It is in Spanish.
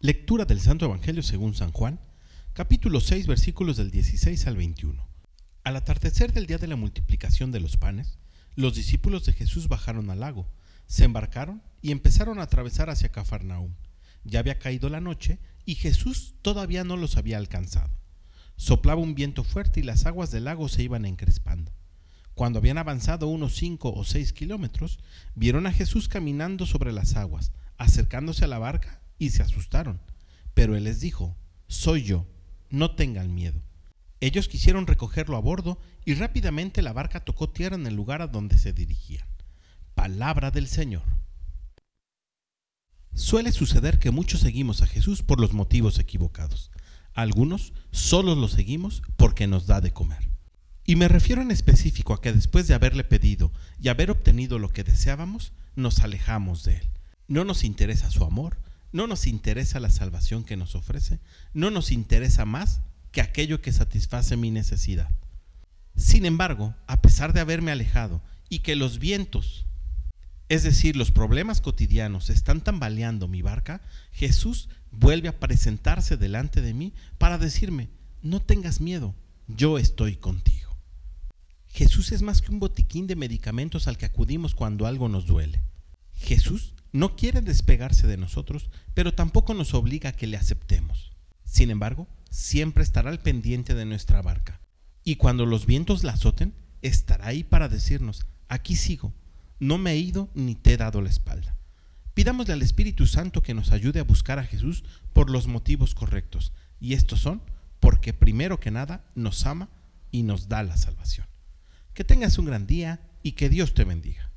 Lectura del Santo Evangelio según San Juan, capítulo 6, versículos del 16 al 21. Al atardecer del día de la multiplicación de los panes, los discípulos de Jesús bajaron al lago, se embarcaron y empezaron a atravesar hacia Cafarnaúm. Ya había caído la noche y Jesús todavía no los había alcanzado. Soplaba un viento fuerte y las aguas del lago se iban encrespando. Cuando habían avanzado unos cinco o seis kilómetros, vieron a Jesús caminando sobre las aguas, acercándose a la barca, y se asustaron. Pero él les dijo, Soy yo, no tengan miedo. Ellos quisieron recogerlo a bordo y rápidamente la barca tocó tierra en el lugar a donde se dirigían. Palabra del Señor. Suele suceder que muchos seguimos a Jesús por los motivos equivocados. Algunos solo lo seguimos porque nos da de comer. Y me refiero en específico a que después de haberle pedido y haber obtenido lo que deseábamos, nos alejamos de Él. No nos interesa su amor, no nos interesa la salvación que nos ofrece, no nos interesa más que aquello que satisface mi necesidad. Sin embargo, a pesar de haberme alejado y que los vientos, es decir, los problemas cotidianos, están tambaleando mi barca, Jesús vuelve a presentarse delante de mí para decirme, no tengas miedo, yo estoy contigo. Jesús es más que un botiquín de medicamentos al que acudimos cuando algo nos duele. Jesús no quiere despegarse de nosotros, pero tampoco nos obliga a que le aceptemos. Sin embargo, siempre estará al pendiente de nuestra barca. Y cuando los vientos la azoten, estará ahí para decirnos, aquí sigo, no me he ido ni te he dado la espalda. Pidámosle al Espíritu Santo que nos ayude a buscar a Jesús por los motivos correctos. Y estos son porque primero que nada nos ama y nos da la salvación. Que tengas un gran día y que Dios te bendiga.